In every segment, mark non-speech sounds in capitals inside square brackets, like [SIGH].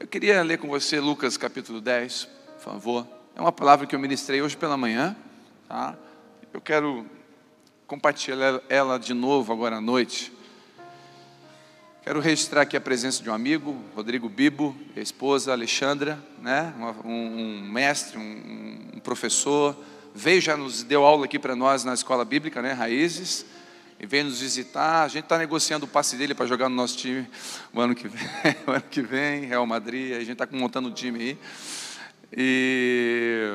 Eu queria ler com você Lucas capítulo 10, por favor. É uma palavra que eu ministrei hoje pela manhã, tá? Eu quero compartilhar ela de novo agora à noite. Quero registrar aqui a presença de um amigo, Rodrigo Bibo, a esposa Alexandra, né? um, um mestre, um, um, professor, veio já nos deu aula aqui para nós na escola bíblica, né? Raízes, e veio nos visitar. A gente está negociando o passe dele para jogar no nosso time o ano que vem, [LAUGHS] o ano que vem Real Madrid. A gente está montando um time aí. E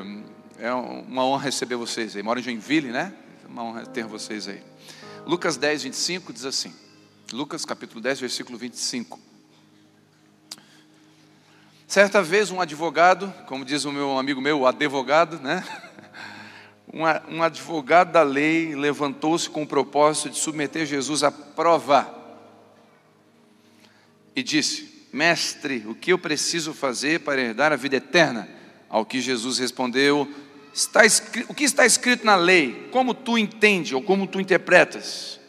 é uma honra receber vocês aí. Moro em Joinville, né? É uma honra ter vocês aí. Lucas 10, 25 diz assim. Lucas capítulo 10, versículo 25. Certa vez um advogado, como diz o meu amigo meu, o advogado, né? [LAUGHS] Um, advogado da lei levantou-se com o propósito de submeter Jesus à prova e disse: Mestre, o que eu preciso fazer para herdar a vida eterna? Ao que Jesus respondeu: está O que está escrito na lei? Como tu entende ou como tu interpretas?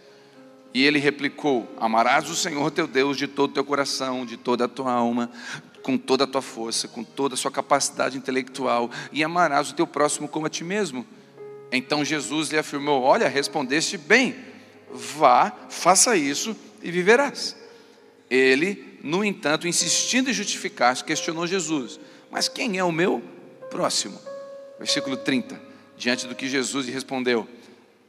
E ele replicou: Amarás o Senhor teu Deus de todo o teu coração, de toda a tua alma, com toda a tua força, com toda a sua capacidade intelectual, e amarás o teu próximo como a ti mesmo. Então Jesus lhe afirmou: Olha, respondeste bem, vá, faça isso e viverás. Ele, no entanto, insistindo em justificar-se, questionou Jesus: Mas quem é o meu próximo? Versículo 30. Diante do que Jesus lhe respondeu: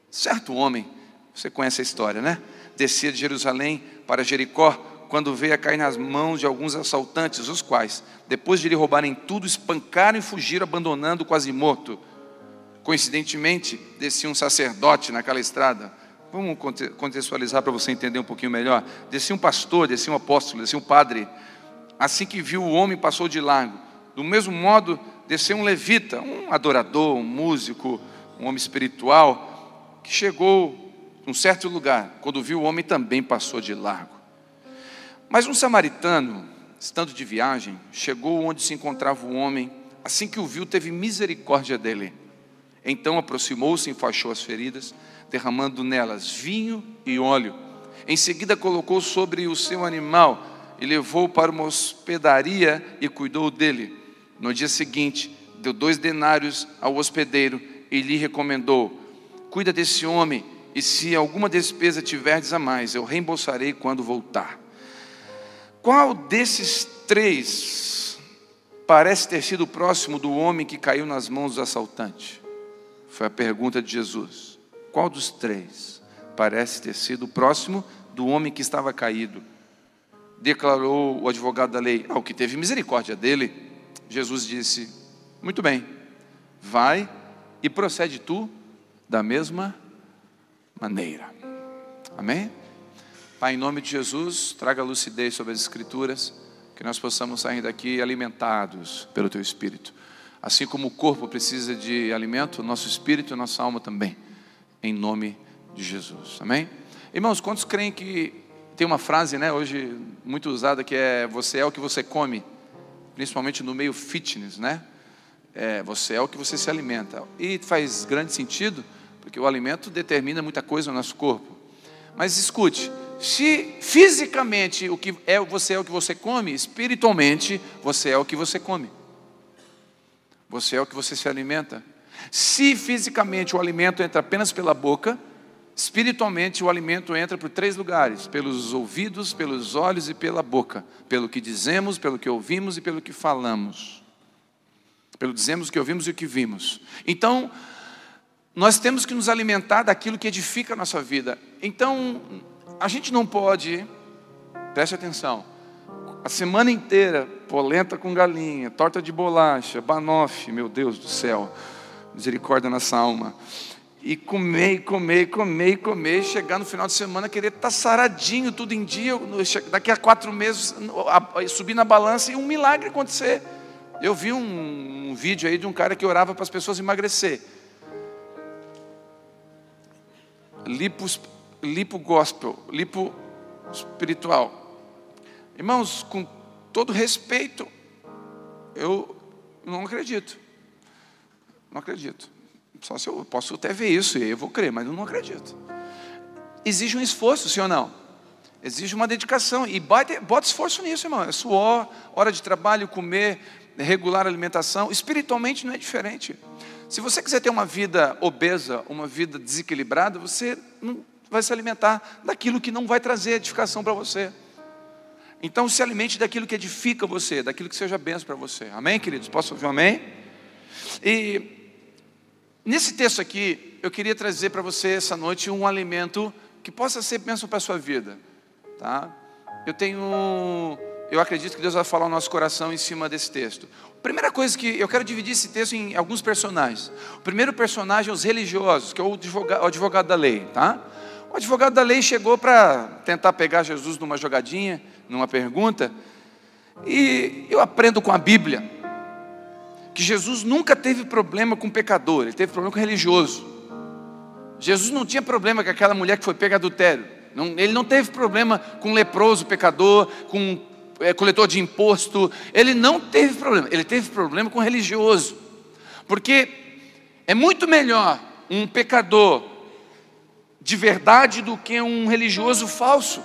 Certo homem, você conhece a história, né? descia de Jerusalém para Jericó, quando veio a cair nas mãos de alguns assaltantes, os quais, depois de lhe roubarem tudo, espancaram e fugiram, abandonando quase morto. Coincidentemente, descia um sacerdote naquela estrada. Vamos contextualizar para você entender um pouquinho melhor. Descia um pastor, descia um apóstolo, descia um padre. Assim que viu o homem, passou de largo. Do mesmo modo, desceu um levita, um adorador, um músico, um homem espiritual, que chegou num certo lugar, quando viu o homem, também passou de largo. Mas um samaritano, estando de viagem, chegou onde se encontrava o homem, assim que o viu, teve misericórdia dele. Então aproximou-se, enfaixou as feridas, derramando nelas vinho e óleo. Em seguida colocou sobre o seu animal e levou para uma hospedaria e cuidou dele. No dia seguinte, deu dois denários ao hospedeiro e lhe recomendou: Cuida desse homem e se alguma despesa tiverdes a mais, eu reembolsarei quando voltar. Qual desses três parece ter sido próximo do homem que caiu nas mãos do assaltante? Foi a pergunta de Jesus. Qual dos três parece ter sido próximo do homem que estava caído? Declarou o advogado da lei, ao que teve misericórdia dele. Jesus disse: Muito bem, vai e procede tu da mesma maneira. Amém? Pai, em nome de Jesus, traga lucidez sobre as Escrituras, que nós possamos sair daqui alimentados pelo Teu Espírito. Assim como o corpo precisa de alimento, nosso espírito e nossa alma também, em nome de Jesus. Amém? Irmãos, quantos creem que tem uma frase, né, hoje muito usada, que é: Você é o que você come, principalmente no meio fitness, né? É, você é o que você se alimenta. E faz grande sentido porque o alimento determina muita coisa no nosso corpo. Mas escute, se fisicamente o que é você é o que você come, espiritualmente você é o que você come. Você é o que você se alimenta. Se fisicamente o alimento entra apenas pela boca, espiritualmente o alimento entra por três lugares: pelos ouvidos, pelos olhos e pela boca, pelo que dizemos, pelo que ouvimos e pelo que falamos. Pelo dizemos, o que ouvimos e o que vimos. Então, nós temos que nos alimentar daquilo que edifica a nossa vida. Então, a gente não pode, preste atenção, a semana inteira, polenta com galinha, torta de bolacha, banoffee, meu Deus do céu, misericórdia nessa alma. E comer, comer, comer, comer, chegar no final de semana, querer estar tá saradinho, tudo em dia, daqui a quatro meses, subir na balança e um milagre acontecer. Eu vi um, um vídeo aí de um cara que orava para as pessoas emagrecer. lipo, lipo gospel, lipo espiritual. Irmãos, com todo respeito, eu não acredito. Não acredito. Só se eu posso até ver isso e eu vou crer, mas eu não acredito. Exige um esforço, sim ou não? Exige uma dedicação. E bota, bota esforço nisso, irmão. É suor, hora de trabalho, comer, regular alimentação. Espiritualmente não é diferente. Se você quiser ter uma vida obesa, uma vida desequilibrada, você não vai se alimentar daquilo que não vai trazer edificação para você. Então se alimente daquilo que edifica você, daquilo que seja benção para você. Amém, queridos? Posso ouvir um amém? E nesse texto aqui, eu queria trazer para você essa noite um alimento que possa ser bênção para a sua vida. Tá? Eu tenho, eu acredito que Deus vai falar o nosso coração em cima desse texto. Primeira coisa que eu quero dividir esse texto em alguns personagens. O primeiro personagem é os religiosos, que é o advogado, o advogado da lei, tá? O advogado da lei chegou para tentar pegar Jesus numa jogadinha, numa pergunta, e eu aprendo com a Bíblia que Jesus nunca teve problema com pecador, ele teve problema com religioso. Jesus não tinha problema com aquela mulher que foi pega adultério. Não, ele não teve problema com leproso, pecador, com é, coletor de imposto. Ele não teve problema. Ele teve problema com religioso. Porque é muito melhor um pecador de verdade do que um religioso falso.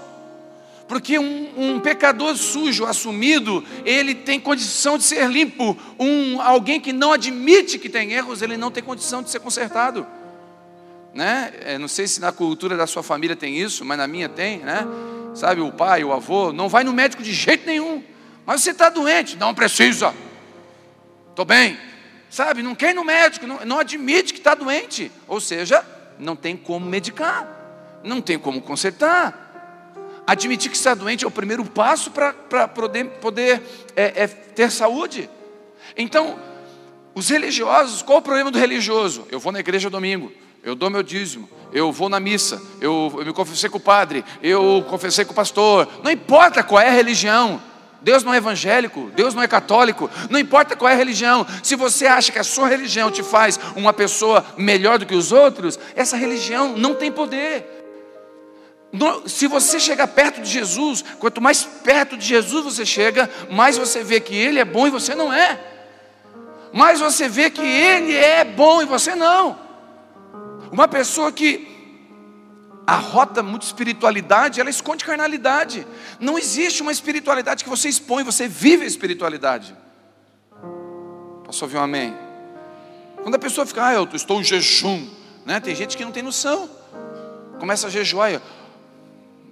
Porque um, um, pecador sujo, assumido, ele tem condição de ser limpo. Um, alguém que não admite que tem erros, ele não tem condição de ser consertado. Né? É, não sei se na cultura da sua família tem isso, mas na minha tem, né? Sabe, o pai, o avô, não vai no médico de jeito nenhum. Mas você está doente, não precisa. Estou bem. Sabe, não quer ir no médico, não, não admite que está doente. Ou seja, não tem como medicar, não tem como consertar. Admitir que está doente é o primeiro passo para poder, poder é, é, ter saúde. Então, os religiosos, qual o problema do religioso? Eu vou na igreja domingo, eu dou meu dízimo, eu vou na missa, eu, eu me confessei com o padre, eu confessei com o pastor, não importa qual é a religião, Deus não é evangélico, Deus não é católico, não importa qual é a religião, se você acha que a sua religião te faz uma pessoa melhor do que os outros, essa religião não tem poder. Se você chegar perto de Jesus, quanto mais perto de Jesus você chega, mais você vê que Ele é bom e você não é, mais você vê que Ele é bom e você não. Uma pessoa que arrota muito espiritualidade, ela esconde carnalidade. Não existe uma espiritualidade que você expõe, você vive a espiritualidade. Posso ouvir um amém? Quando a pessoa fica, ah, eu estou em jejum, né? tem gente que não tem noção, começa a jejuar, e,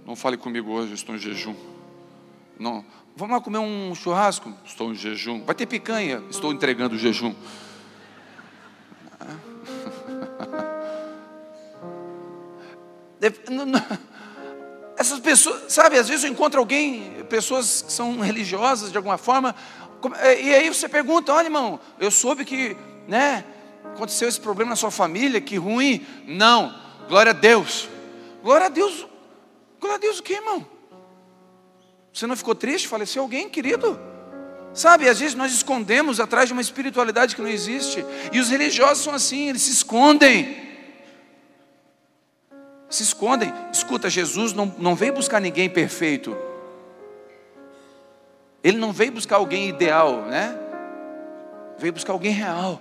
não fale comigo hoje, estou em jejum. Não, vamos lá comer um churrasco? Estou em jejum. Vai ter picanha? Estou entregando o jejum. [LAUGHS] Essas pessoas, sabe, às vezes eu encontro alguém, pessoas que são religiosas de alguma forma, é, e aí você pergunta: olha, irmão, eu soube que, né, aconteceu esse problema na sua família, que ruim. Não, glória a Deus. Glória a Deus. Glória a Deus o que, irmão? Você não ficou triste? Faleceu alguém, querido? Sabe, às vezes nós escondemos atrás de uma espiritualidade que não existe. E os religiosos são assim, eles se escondem se escondem. Escuta, Jesus não, não veio buscar ninguém perfeito. Ele não veio buscar alguém ideal, né? Veio buscar alguém real.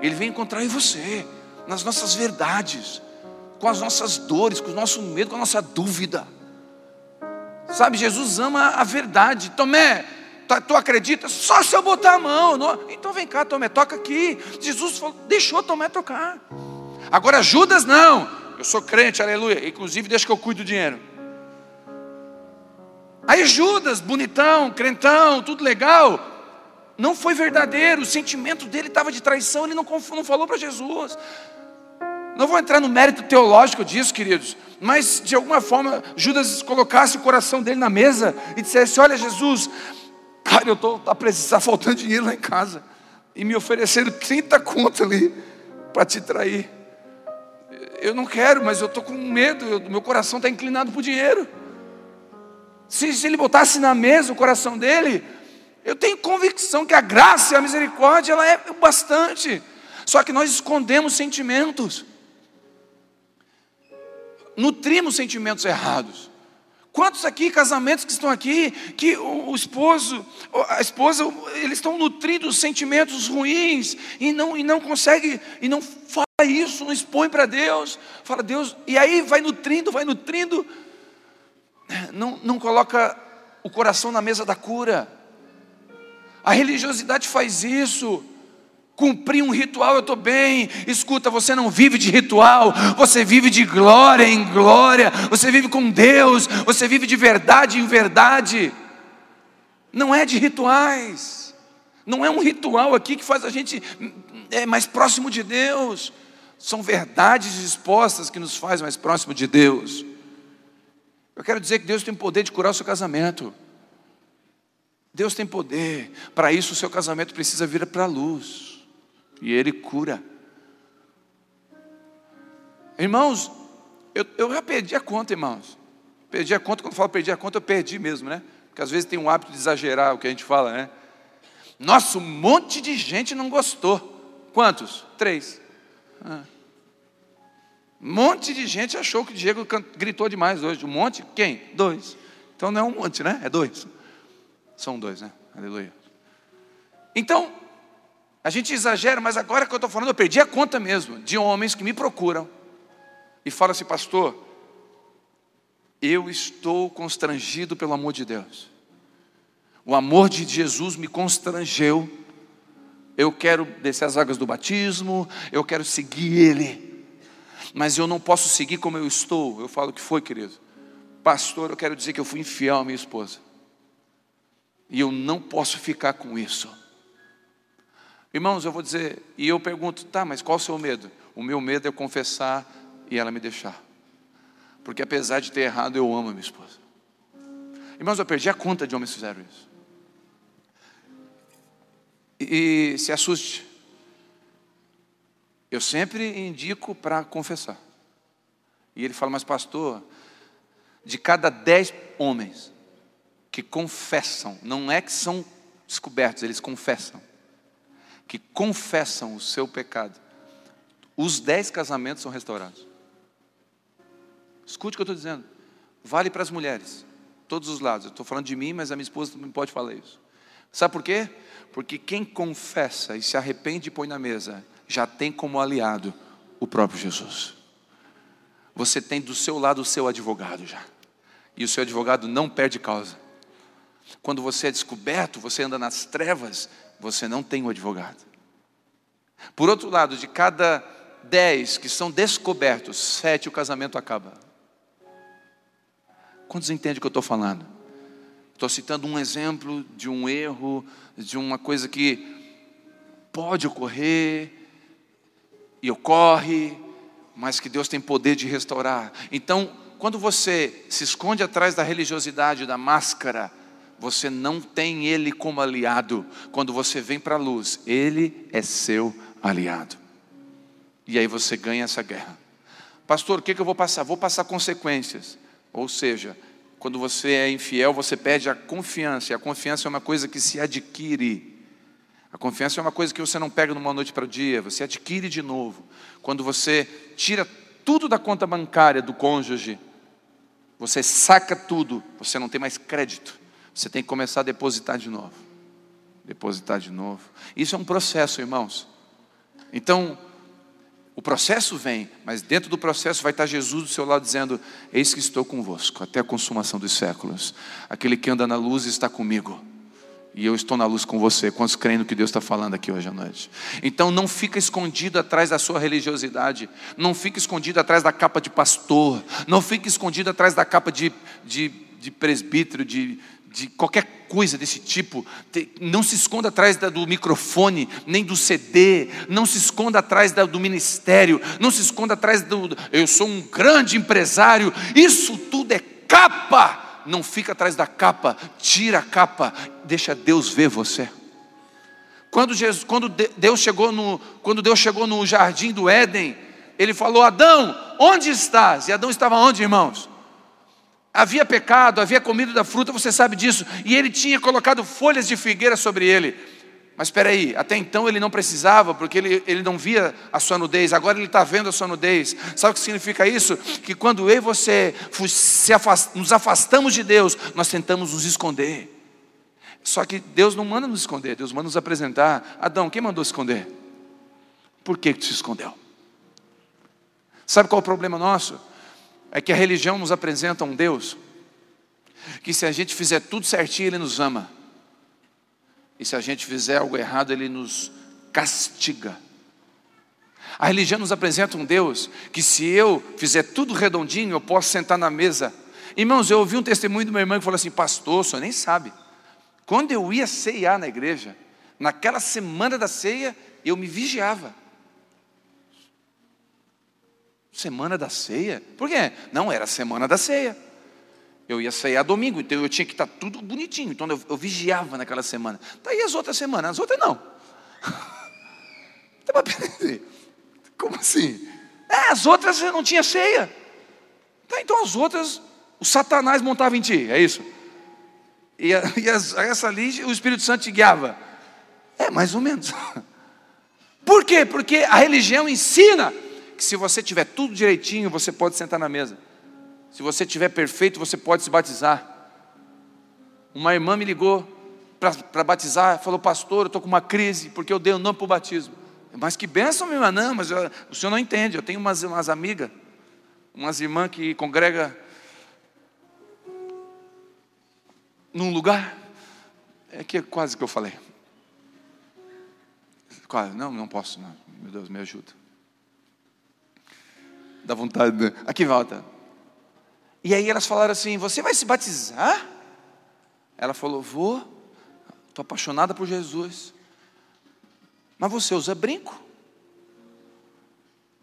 Ele veio encontrar em você, nas nossas verdades, com as nossas dores, com o nosso medo, com a nossa dúvida. Sabe, Jesus ama a verdade. Tomé, tu acredita? Só se eu botar a mão. Não. Então vem cá, Tomé, toca aqui. Jesus falou, deixou Tomé tocar. Agora Judas não. Eu sou crente, aleluia. Inclusive, deixa que eu cuido do dinheiro. Aí Judas, bonitão, crentão, tudo legal, não foi verdadeiro. O sentimento dele estava de traição, ele não, não falou para Jesus. Não vou entrar no mérito teológico disso, queridos, mas de alguma forma Judas colocasse o coração dele na mesa e dissesse: Olha, Jesus, cara, eu estou tá, tá faltando dinheiro lá em casa, e me ofereceram 30 contas ali para te trair eu não quero, mas eu estou com medo, meu coração está inclinado para o dinheiro. Se, se ele botasse na mesa o coração dele, eu tenho convicção que a graça e a misericórdia ela é bastante. Só que nós escondemos sentimentos, nutrimos sentimentos errados. Quantos aqui, casamentos que estão aqui, que o, esposo, a esposa, eles estão nutrindo sentimentos ruins e não, e não consegue, e não fala isso, não expõe para Deus, fala Deus, e aí vai nutrindo, vai nutrindo. não, não coloca o coração na mesa da cura. A religiosidade faz isso. Cumprir um ritual, eu estou bem. Escuta, você não vive de ritual, você vive de glória em glória, você vive com Deus, você vive de verdade em verdade. Não é de rituais, não é um ritual aqui que faz a gente é, mais próximo de Deus. São verdades expostas que nos faz mais próximo de Deus. Eu quero dizer que Deus tem poder de curar o seu casamento. Deus tem poder. Para isso, o seu casamento precisa vir para a luz. E Ele cura. Irmãos, eu, eu já perdi a conta, irmãos. Perdi a conta, quando eu falo perdi a conta, eu perdi mesmo, né? Porque às vezes tem um hábito de exagerar o que a gente fala, né? Nossa, um monte de gente não gostou. Quantos? Três. Ah. Um monte de gente achou que o Diego gritou demais hoje. Um monte? Quem? Dois. Então não é um monte, né? É dois. São dois, né? Aleluia. Então, a gente exagera, mas agora que eu estou falando, eu perdi a conta mesmo de homens que me procuram e falam assim, pastor, eu estou constrangido pelo amor de Deus. O amor de Jesus me constrangeu. Eu quero descer as águas do batismo, eu quero seguir Ele, mas eu não posso seguir como eu estou. Eu falo que foi, querido. Pastor, eu quero dizer que eu fui infiel à minha esposa. E eu não posso ficar com isso. Irmãos, eu vou dizer, e eu pergunto, tá, mas qual o seu medo? O meu medo é confessar e ela me deixar. Porque apesar de ter errado, eu amo a minha esposa. Irmãos, eu perdi a conta de homens que fizeram isso. E, e se assuste. Eu sempre indico para confessar. E ele fala, mas pastor, de cada dez homens, que confessam, não é que são descobertos, eles confessam, que confessam o seu pecado, os dez casamentos são restaurados. Escute o que eu estou dizendo. Vale para as mulheres, todos os lados. Eu estou falando de mim, mas a minha esposa não pode falar isso. Sabe por quê? Porque quem confessa e se arrepende e põe na mesa, já tem como aliado o próprio Jesus. Você tem do seu lado o seu advogado já. E o seu advogado não perde causa. Quando você é descoberto, você anda nas trevas, você não tem um advogado. Por outro lado, de cada dez que são descobertos, sete o casamento acaba. Quantos entendem o que eu estou falando? Estou citando um exemplo de um erro, de uma coisa que pode ocorrer e ocorre, mas que Deus tem poder de restaurar. Então, quando você se esconde atrás da religiosidade, da máscara, você não tem Ele como aliado. Quando você vem para a luz, Ele é seu aliado. E aí você ganha essa guerra. Pastor, o que, que eu vou passar? Vou passar consequências. Ou seja, quando você é infiel, você perde a confiança. E a confiança é uma coisa que se adquire. A confiança é uma coisa que você não pega numa noite para o dia, você adquire de novo. Quando você tira tudo da conta bancária do cônjuge, você saca tudo, você não tem mais crédito. Você tem que começar a depositar de novo. Depositar de novo. Isso é um processo, irmãos. Então, o processo vem, mas dentro do processo vai estar Jesus do seu lado dizendo: Eis que estou convosco até a consumação dos séculos. Aquele que anda na luz está comigo. E eu estou na luz com você. Quantos creem no que Deus está falando aqui hoje à noite? Então não fica escondido atrás da sua religiosidade. Não fica escondido atrás da capa de pastor. Não fica escondido atrás da capa de, de, de presbítero, de, de qualquer coisa desse tipo, não se esconda atrás do microfone, nem do CD, não se esconda atrás do ministério, não se esconda atrás do. Eu sou um grande empresário, isso tudo é capa. Não fica atrás da capa, tira a capa, deixa Deus ver você. Quando, Jesus, quando Deus chegou no, quando Deus chegou no jardim do Éden, ele falou: Adão, onde estás? E Adão estava onde, irmãos? Havia pecado, havia comido da fruta, você sabe disso, e ele tinha colocado folhas de figueira sobre ele. Mas espera aí, até então ele não precisava, porque ele, ele não via a sua nudez, agora ele está vendo a sua nudez. Sabe o que significa isso? Que quando eu e você afast, nos afastamos de Deus, nós tentamos nos esconder. Só que Deus não manda nos esconder, Deus manda nos apresentar. Adão, quem mandou esconder? Por que, que tu se escondeu? Sabe qual é o problema nosso? É que a religião nos apresenta um Deus que se a gente fizer tudo certinho, Ele nos ama. E se a gente fizer algo errado, Ele nos castiga. A religião nos apresenta um Deus que, se eu fizer tudo redondinho, eu posso sentar na mesa. Irmãos, eu ouvi um testemunho do meu irmão que falou assim: Pastor, o senhor nem sabe. Quando eu ia ceiar na igreja, naquela semana da ceia, eu me vigiava. Semana da ceia? Por quê? Não, era semana da ceia. Eu ia a domingo, então eu tinha que estar tudo bonitinho. Então eu, eu vigiava naquela semana. Daí tá as outras semanas, as outras não. [LAUGHS] Como assim? É, as outras não tinha ceia. Tá, então as outras, o Satanás montava em ti, é isso? E, a, [LAUGHS] e as, essa ali, o Espírito Santo te guiava. É, mais ou menos. [LAUGHS] Por quê? Porque a religião ensina que se você tiver tudo direitinho, você pode sentar na mesa. Se você estiver perfeito, você pode se batizar. Uma irmã me ligou para batizar, falou, pastor, eu estou com uma crise, porque eu dei o nome para o batismo. Mas que bênção, minha irmã, não, mas eu, o senhor não entende. Eu tenho umas, umas amigas, umas irmãs que congrega num lugar, é que é quase que eu falei. Quase, não, não posso, não. meu Deus, me ajuda. Dá vontade, de... aqui volta. E aí elas falaram assim: Você vai se batizar? Ela falou: Vou, estou apaixonada por Jesus. Mas você usa brinco?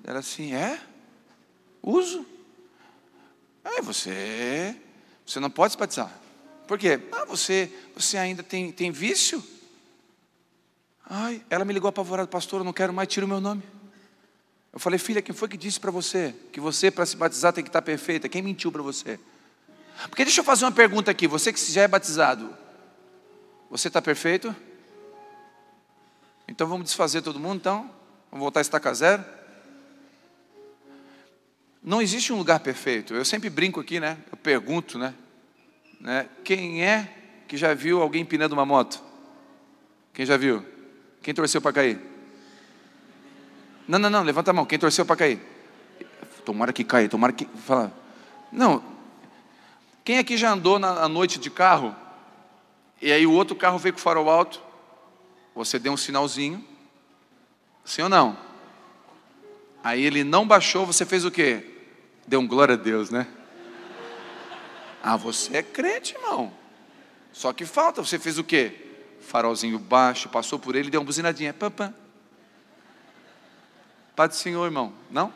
Ela assim: É? Uso. Aí você, você não pode se batizar. Por quê? Ah, você, você ainda tem, tem vício? Ai, ela me ligou apavorada, pastor, eu não quero mais, tira o meu nome. Eu falei, filha, quem foi que disse para você que você, para se batizar, tem que estar perfeita? Quem mentiu para você? Porque deixa eu fazer uma pergunta aqui: você que já é batizado, você está perfeito? Então vamos desfazer todo mundo, então? Vamos voltar a estaca zero? Não existe um lugar perfeito. Eu sempre brinco aqui, né? Eu pergunto, né? né? Quem é que já viu alguém empinando uma moto? Quem já viu? Quem torceu para cair? Não, não, não, levanta a mão. Quem torceu para cair? Tomara que caia, tomara que. Fala. Não. Quem aqui já andou na noite de carro? E aí o outro carro veio com o farol alto? Você deu um sinalzinho? Sim ou não? Aí ele não baixou, você fez o quê? Deu um glória a Deus, né? Ah, você é crente, irmão. Só que falta, você fez o quê? Farolzinho baixo, passou por ele, deu uma buzinadinha. Pam, pam. Pai do Senhor, irmão. Não?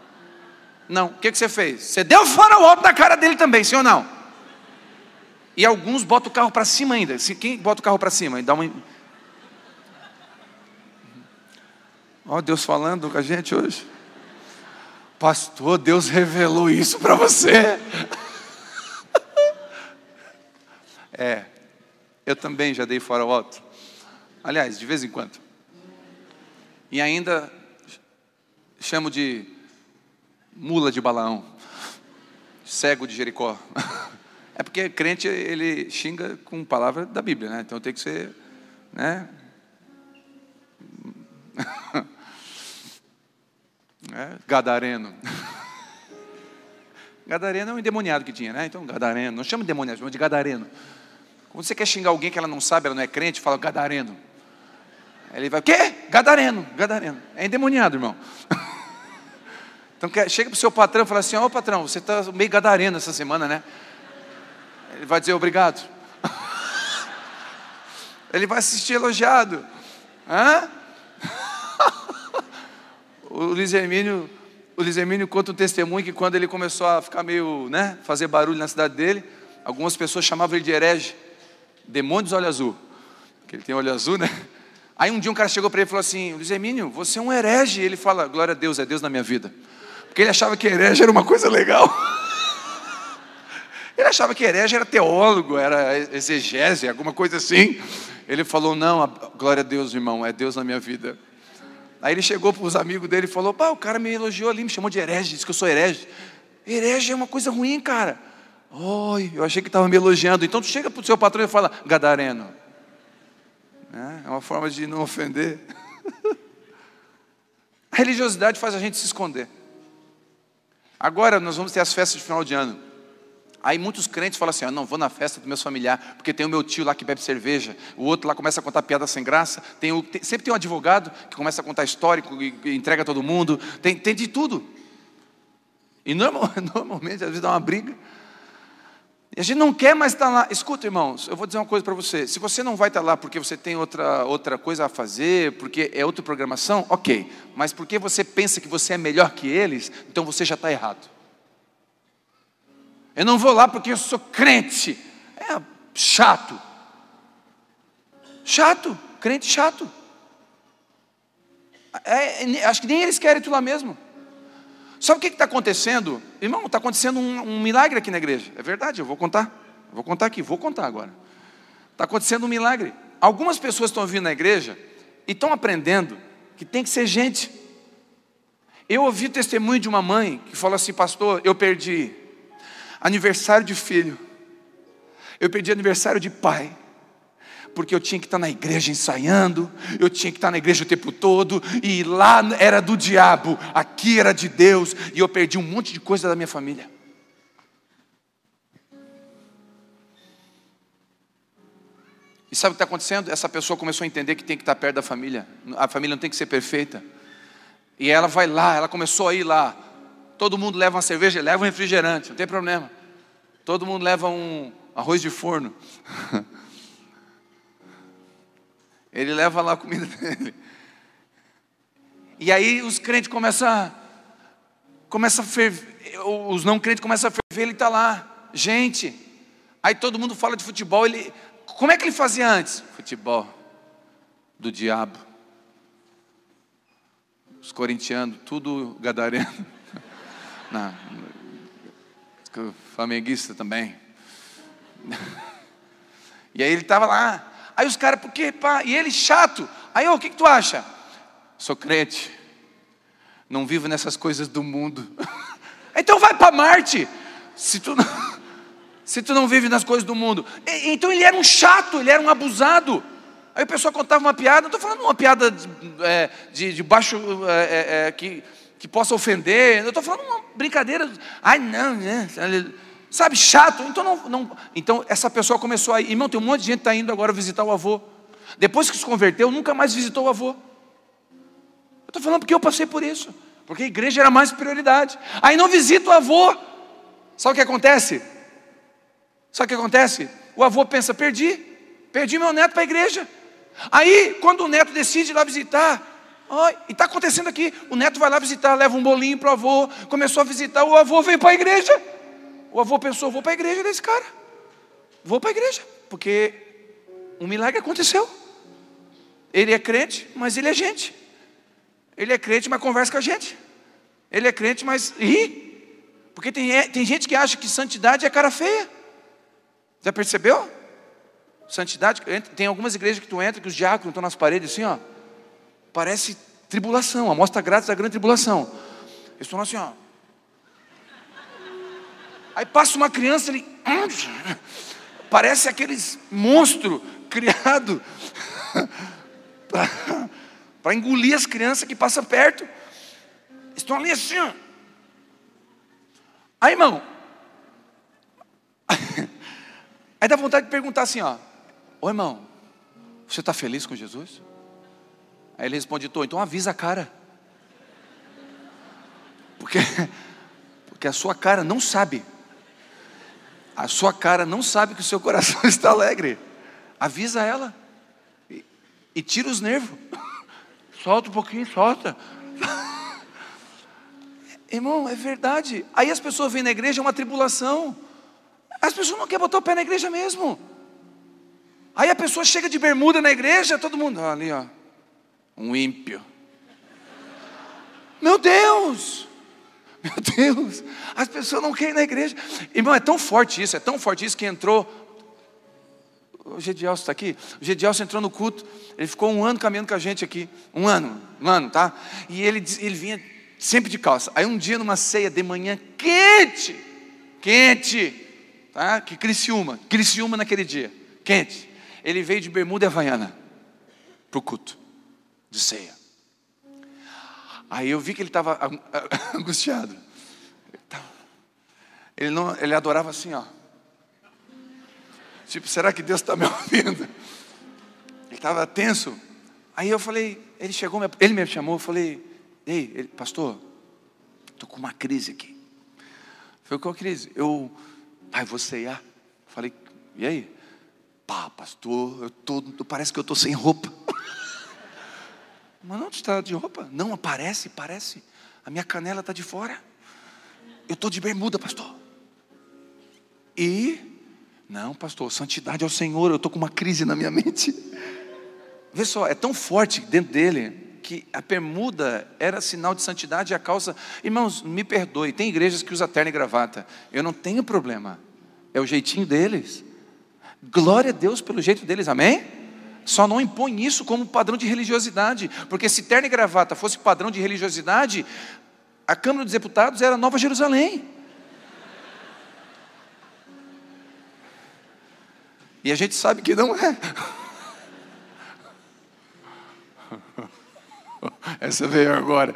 Não. O que, que você fez? Você deu fora o alto da cara dele também, sim ou não? E alguns botam o carro para cima ainda. Quem bota o carro para cima? Dá uma. Ó, oh, Deus falando com a gente hoje. Pastor, Deus revelou isso para você. [LAUGHS] é, eu também já dei fora o alto. Aliás, de vez em quando. E ainda chamo de mula de Balaão, cego de Jericó. [LAUGHS] É porque crente ele xinga com palavra da Bíblia, né? Então tem que ser, né? [LAUGHS] É, gadareno. [LAUGHS] Gadareno é um endemoniado que tinha, né? Então, Gadareno. Não chama de demoniado, chama de Gadareno. Quando você quer xingar alguém que ela não sabe, ela não é crente, fala Gadareno. Ele vai, o quê? Gadareno, Gadareno. É endemoniado, irmão. Então chega para o seu patrão e fala assim: Ô oh, patrão, você está meio gadareno essa semana, né? Ele vai dizer obrigado. [LAUGHS] Ele vai assistir elogiado. Hã? [LAUGHS] o Luiz Hermínio, o Luiz Hermínio conta um testemunho que quando ele começou a ficar meio, né, fazer barulho na cidade dele, algumas pessoas chamavam ele de herege, demônio de olho azul, porque ele tem olho azul, né? Aí um dia um cara chegou para ele e falou assim: Luiz Hermínio, você é um herege. Ele fala: Glória a Deus, é Deus na minha vida. Porque ele achava que herege era uma coisa legal. Ele achava que herege era teólogo, era exegese, alguma coisa assim. Ele falou: Não, glória a Deus, irmão, é Deus na minha vida. Aí ele chegou para os amigos dele e falou: Pá, o cara me elogiou ali, me chamou de herege, disse que eu sou herege. Herege é uma coisa ruim, cara. Oi, eu achei que estava me elogiando. Então tu chega para o seu patrão e fala: Gadareno. É uma forma de não ofender. [LAUGHS] A religiosidade faz a gente se esconder. Agora nós vamos ter as festas de final de ano. Aí muitos crentes falam assim: ah, não, vou na festa dos meus familiares, porque tem o meu tio lá que bebe cerveja, o outro lá começa a contar piada sem graça, tem o, tem, sempre tem um advogado que começa a contar histórico e, entrega todo mundo, tem, tem de tudo. E normal, [LAUGHS] normalmente às vezes dá uma briga. E a gente não quer mais estar lá. Escuta, irmãos, eu vou dizer uma coisa para você. Se você não vai estar lá porque você tem outra, outra coisa a fazer, porque é outra programação, ok. Mas porque você pensa que você é melhor que eles, então você já está errado. Eu não vou lá porque eu sou crente. É chato. Chato, crente chato. É, é acho que nem eles querem tu lá mesmo. Sabe o que está acontecendo? Irmão, está acontecendo um, um, milagre aqui na igreja. É verdade, eu vou contar. vou contar aqui, vou contar agora. Está acontecendo um milagre. Algumas pessoas estão vindo na igreja e estão aprendendo que tem que ser gente. Eu ouvi o testemunho de uma mãe que falou assim, pastor, eu perdi aniversário de filho, eu perdi aniversário de pai, porque eu tinha que estar na igreja ensaiando, eu tinha que estar na igreja o tempo todo, e lá era do diabo, aqui era de Deus, e eu perdi um monte de coisa da minha família. E sabe o que está acontecendo? Essa pessoa começou a entender que tem que estar perto da família, a família não tem que ser perfeita. E ela vai lá, ela começou a ir lá. Todo mundo leva uma cerveja, leva um refrigerante, não tem problema. Todo mundo leva um arroz de forno. [LAUGHS] Ele leva lá a comida [LAUGHS] dele. E aí os crentes começam a, começam a ferver, os não crentes começam a ferver, ele está lá. Gente, aí todo mundo fala de futebol, ele, como é que ele fazia antes? Futebol do diabo. Os corintianos, tudo gadareno. [LAUGHS] Não, flamenguista também. [LAUGHS] E aí ele estava lá, Aí os caras, porque pá, e ele chato. Aí, o que, que tu acha? Sou crente, não vivo nessas coisas do mundo. [LAUGHS] então vai para Marte. Se tu, não, [LAUGHS] se tu não vive nas coisas do mundo. E, então ele era um chato, ele era um abusado. Aí a pessoa contava uma piada, não estou falando uma piada de, é, de, de baixo é, é, é que, que possa ofender, eu estou falando uma brincadeira. Ai, não, né? Sabe, chato. Então, não, não, então essa pessoa começou a ir. Irmão, tem um monte de gente que está indo agora visitar o avô. Depois que se converteu, nunca mais visitou o avô. Eu estou falando porque eu passei por isso. Porque a igreja era mais prioridade. Aí não visita o avô. Sabe o que acontece? Sabe o que acontece? O avô pensa: perdi, perdi meu neto para a igreja. Aí, quando o neto decide ir lá visitar, oh, e está acontecendo aqui: o neto vai lá visitar, leva um bolinho para o avô, começou a visitar, o avô veio para a igreja. O avô pensou: vou para a igreja desse cara. Vou para a igreja, porque um milagre aconteceu. Ele é crente, mas ele é gente. Ele é crente, mas conversa com a gente. Ele é crente, mas ri. Porque tem, tem gente que acha que santidade é cara feia. Já percebeu? Santidade, tem algumas igrejas que tu entra, que os diáconos estão nas paredes assim, ó. Parece tribulação, a mostra grátis da grande tribulação. Eles estão assim, ó. Aí passa uma criança, ele. Parece aqueles monstro criado [LAUGHS] para engolir as crianças que passam perto. Estão ali assim. Aí, irmão. [LAUGHS] Aí dá vontade de perguntar assim, ó. Ô irmão, você está feliz com Jesus? Aí ele responde, estou, então avisa a cara. Porque, porque a sua cara não sabe a sua cara não sabe que o seu coração [LAUGHS] está alegre. Avisa ela. E, e tira os nervos. [LAUGHS] Solta um pouquinho, solta. [LAUGHS] Irmão, é verdade. Aí as pessoas vêm na igreja, é uma tribulação. As pessoas não querem botar o pé na igreja mesmo. Aí a pessoa chega de bermuda na igreja, todo mundo, ali ó, um ímpio. Meu Deus! [LAUGHS] Meu Deus, as pessoas não querem ir na igreja. Irmão, é tão forte isso, é tão forte isso que entrou. O Gedielso está aqui. O Gedielso entrou no culto. Ele ficou um ano caminhando com a gente aqui. Um ano, um ano, tá? E ele, ele vinha sempre de calça. Aí um dia numa ceia de manhã quente, quente, tá? Que Criciúma, Criciúma naquele dia, quente. Ele veio de bermuda e havaiana para o culto de ceia. Aí eu vi que ele estava [LAUGHS] angustiado. Ele, não, ele adorava assim, ó. Tipo, será que Deus está me [LAUGHS] ouvindo? Ele estava tenso. Aí eu falei, ele chegou, ele me chamou, eu falei, ei, ele, pastor, estou com uma crise aqui. Foi qual crise? Eu, pai, vou ceiar. Falei, e aí? Pá, pastor, eu tô, parece que eu estou sem roupa. Mas não está de roupa? Não, aparece, parece. A minha canela está de fora. Eu estou de bermuda, pastor. E, não, pastor, santidade ao Senhor, eu estou com uma crise na minha mente. Vê só, é tão forte dentro dele que a bermuda era sinal de santidade e a calça. Irmãos, me perdoe, tem igrejas que usam terno e gravata. Eu não tenho problema. É o jeitinho deles. Glória a Deus pelo jeito deles, amém? Só não impõe isso como padrão de religiosidade, porque se terno e gravata fosse padrão de religiosidade, a Câmara dos Deputados era Nova Jerusalém. E a gente sabe que não é. [LAUGHS] Essa veio agora.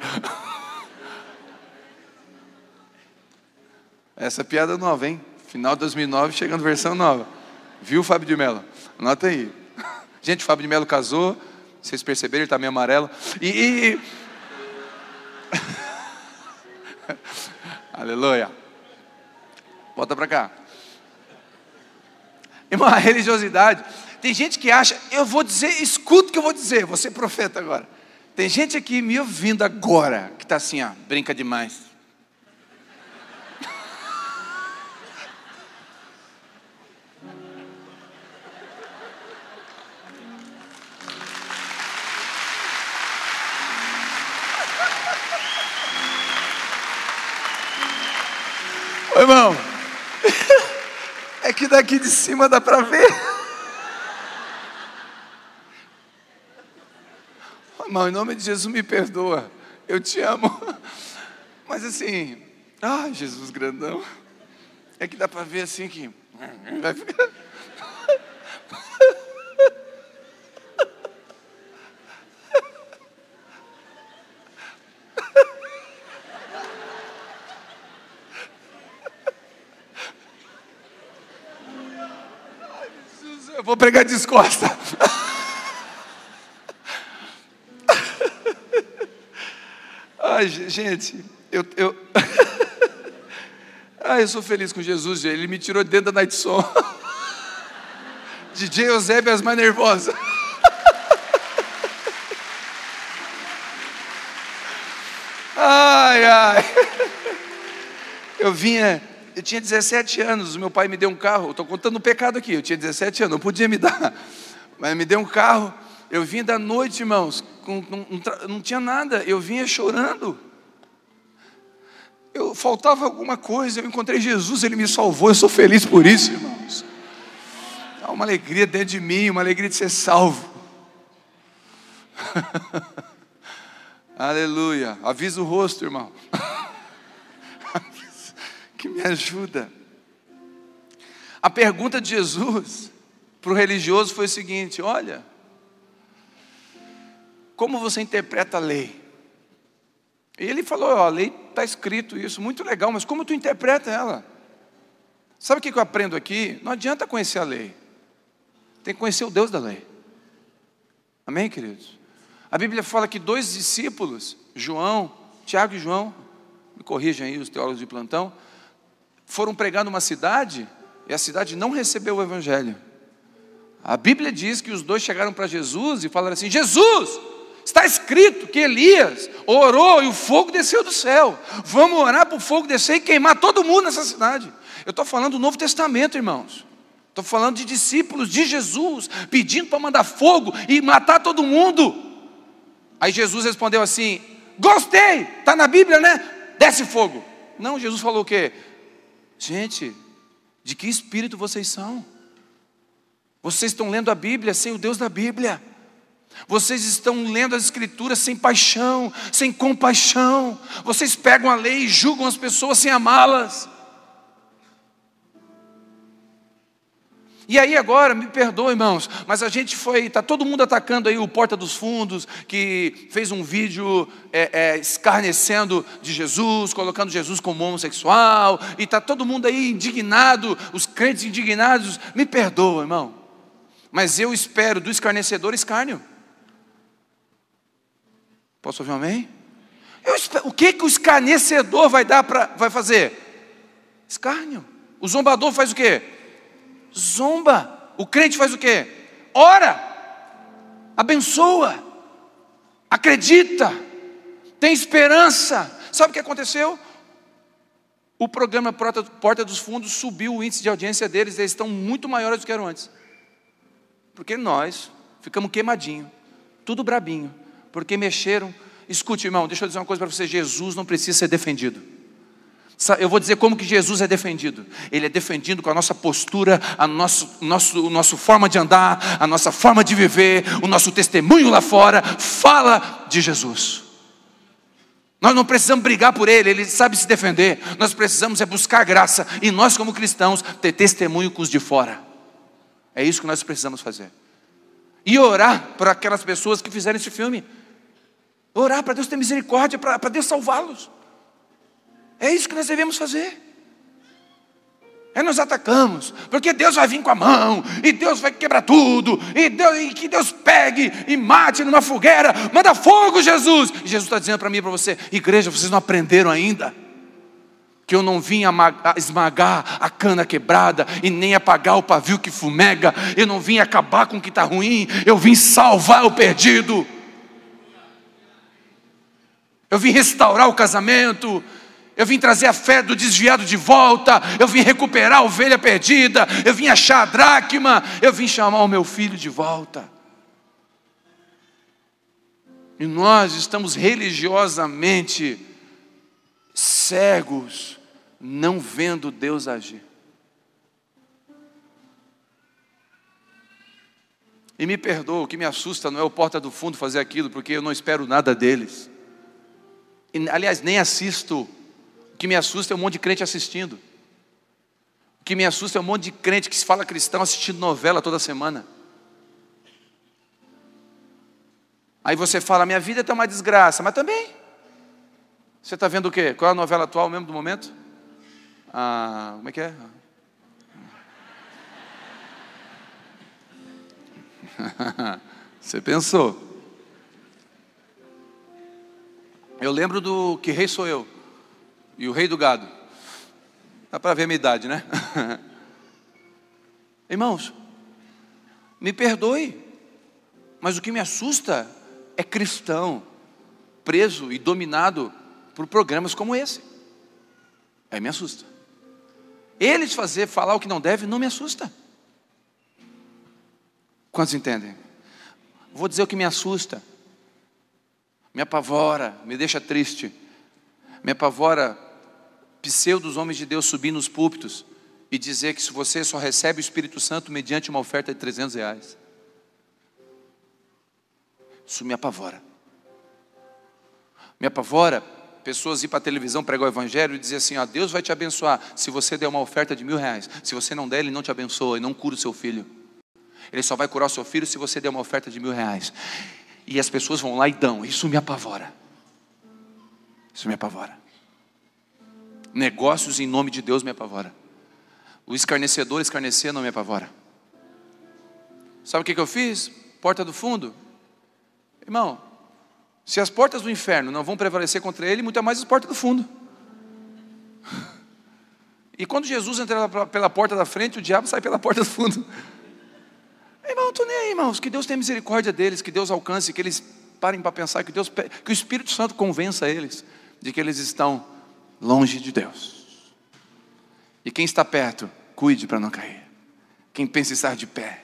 Essa é piada nova, hein? Final de 2009, chegando versão nova. Viu, Fábio de Mello? Anota aí. Gente, o Fábio de Mello casou. Vocês perceberam, ele está meio amarelo. E. e... [LAUGHS] Aleluia. Volta para cá. Irmão, a religiosidade. Tem gente que acha, eu vou dizer, escuta o que eu vou dizer, você profeta agora. Tem gente aqui me ouvindo agora que está assim, ó, brinca demais. Irmão, é que daqui de cima dá para ver. Irmão, em nome de Jesus me perdoa. Eu te amo. Mas assim, ah, Jesus grandão. É que dá para ver assim que vai ficar. Eu vou pregar descosta. Ai, gente, eu, eu... [LAUGHS] Ai, eu sou feliz com Jesus, ele me tirou dentro da Night Song. [LAUGHS] DJ Eusébio as mais nervosas. [LAUGHS] Ai, ai. Eu vinha, eu tinha 17 anos, meu pai me deu um carro, estou contando um pecado aqui, eu tinha 17 anos, não podia me [LAUGHS] dar, mas me deu um carro, eu vim da noite, irmãos, com, não, não tinha nada, eu vinha chorando. Eu faltava alguma coisa, eu encontrei Jesus, ele me salvou, eu sou feliz por isso, irmãos. Há uma alegria dentro de mim, uma alegria de ser salvo. [LAUGHS] Aleluia. Avisa o rosto, irmão. [LAUGHS] que me ajuda. A pergunta de Jesus para o religioso foi o seguinte: olha, como você interpreta a lei? E ele falou: ó, a lei está escrito isso, muito legal, mas como tu interpreta ela? Sabe o que eu aprendo aqui? Não adianta conhecer a lei, tem que conhecer o Deus da lei. Amém, queridos? A Bíblia fala que dois discípulos, João, Tiago e João, me corrijam aí os teólogos de plantão, foram pregar numa cidade e a cidade não recebeu o Evangelho. A Bíblia diz que os dois chegaram para Jesus e falaram assim: Jesus, Está escrito que Elias orou e o fogo desceu do céu. Vamos orar para o fogo descer e queimar todo mundo nessa cidade. Eu estou falando do Novo Testamento, irmãos. Estou falando de discípulos de Jesus pedindo para mandar fogo e matar todo mundo. Aí Jesus respondeu assim: Gostei, está na Bíblia, né? Desce fogo. Não, Jesus falou o quê? Gente, de que espírito vocês são? Vocês estão lendo a Bíblia sem o Deus da Bíblia. Vocês estão lendo as Escrituras sem paixão, sem compaixão. Vocês pegam a lei e julgam as pessoas sem amá-las. E aí agora, me perdoe, irmãos, mas a gente foi, está todo mundo atacando aí o Porta dos Fundos, que fez um vídeo é, é, escarnecendo de Jesus, colocando Jesus como homossexual, e está todo mundo aí indignado, os crentes indignados. Me perdoa, irmão, mas eu espero do escarnecedor escárnio. Posso ouvir um amém? Espero, o que, que o escarnecedor vai dar para vai fazer? Escárnio. O zombador faz o quê? Zomba. O crente faz o quê? Ora, abençoa, acredita, tem esperança. Sabe o que aconteceu? O programa Porta dos Fundos subiu o índice de audiência deles, eles estão muito maiores do que eram antes. Porque nós ficamos queimadinhos, tudo brabinho, porque mexeram. Escute, irmão, deixa eu dizer uma coisa para você: Jesus não precisa ser defendido. Eu vou dizer como que Jesus é defendido. Ele é defendido com a nossa postura, a nosso, nosso, nossa forma de andar, a nossa forma de viver, o nosso testemunho lá fora fala de Jesus. Nós não precisamos brigar por ele, ele sabe se defender. Nós precisamos é buscar graça e nós como cristãos ter testemunho com os de fora. É isso que nós precisamos fazer. E orar por aquelas pessoas que fizeram esse filme. Orar para Deus ter misericórdia, para Deus salvá-los. É isso que nós devemos fazer. É nós atacamos, porque Deus vai vir com a mão, e Deus vai quebrar tudo, e, Deus, e que Deus pegue e mate numa fogueira, manda fogo, Jesus. E Jesus está dizendo para mim e para você, igreja, vocês não aprenderam ainda? Que eu não vim esmagar a cana quebrada e nem apagar o pavio que fumega, eu não vim acabar com o que está ruim, eu vim salvar o perdido, eu vim restaurar o casamento, eu vim trazer a fé do desviado de volta, eu vim recuperar a ovelha perdida, eu vim achar a dracma, eu vim chamar o meu filho de volta. E nós estamos religiosamente cegos, não vendo Deus agir. E me perdoa, o que me assusta não é o porta do fundo fazer aquilo, porque eu não espero nada deles. E, aliás, nem assisto o que me assusta é um monte de crente assistindo. O que me assusta é um monte de crente que se fala cristão assistindo novela toda semana. Aí você fala, minha vida está uma desgraça, mas também. Você está vendo o quê? Qual é a novela atual mesmo do momento? Ah, como é que é? [LAUGHS] Você pensou. Eu lembro do Que Rei Sou Eu e o rei do gado. Dá para ver a minha idade, né? [LAUGHS] Irmãos, me perdoe, mas o que me assusta é cristão preso e dominado por programas como esse. Aí me assusta. Eles fazer falar o que não deve não me assusta. Quantos entendem? Vou dizer o que me assusta, me apavora, me deixa triste, me apavora pseudos homens de Deus subir nos púlpitos e dizer que se você só recebe o Espírito Santo mediante uma oferta de 300 reais. Isso me apavora. Me apavora pessoas ir para a televisão pregar o evangelho e dizer assim: ó, Deus vai te abençoar se você der uma oferta de mil reais. Se você não der, Ele não te abençoa e não cura o seu filho. Ele só vai curar o seu filho se você der uma oferta de mil reais. E as pessoas vão lá e dão. Isso me apavora. Isso me apavora. Negócios em nome de Deus me apavora. O escarnecedor escarnecer não me apavora. Sabe o que, eu fiz? Porta do fundo. Irmão, se as portas do inferno não vão prevalecer contra ele, muito mais as portas do fundo. [LAUGHS] E quando Jesus entra pela porta da frente, o diabo sai pela porta do fundo. [LAUGHS] Irmão, estou nem aí, irmãos. Que Deus tenha misericórdia deles, que Deus alcance, que eles parem para pensar, que Deus, que o Espírito Santo convença eles de que eles estão longe de Deus. E quem está perto, cuide para não cair. Quem pensa estar de pé.